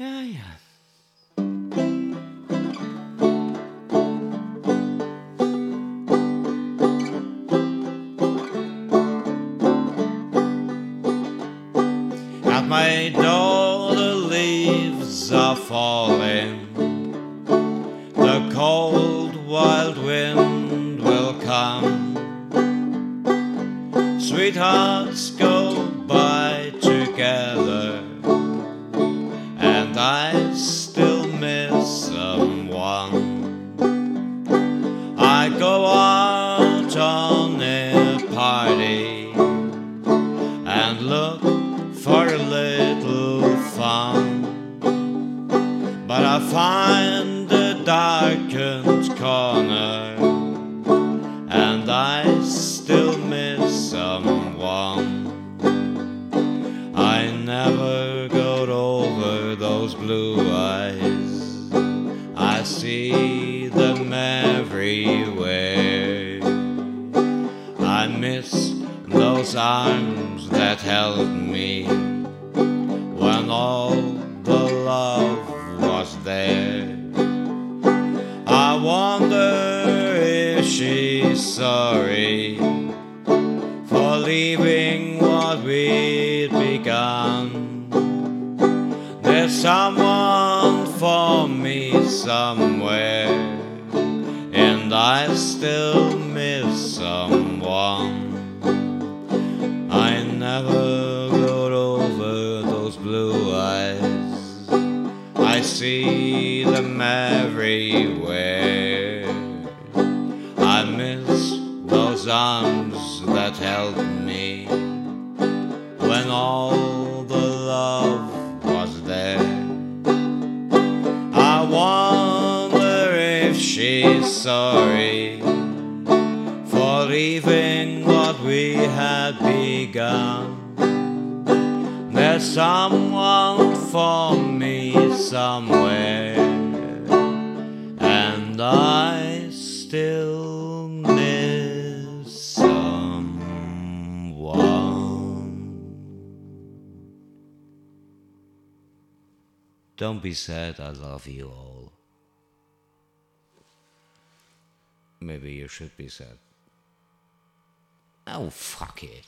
Ja, ja. At my door the leaves are falling. The cold wild wind will come. Sweethearts go by together, I still miss someone. I go out on a party and look for a little fun. But I find a darkened corner and I still miss someone. I never blue eyes. I see them everywhere. I miss those arms that held me when all the love was there. I wonder if she's sorry for leaving what we'd begun. Someone for me somewhere, and I still miss someone. I never got over those blue eyes. I see them everywhere. I miss those arms that held me when all she's sorry for leaving what we had begun. There's someone for me somewhere, and I still miss someone. Don't be sad, I love you all. Maybe you should be sad. Oh, fuck it.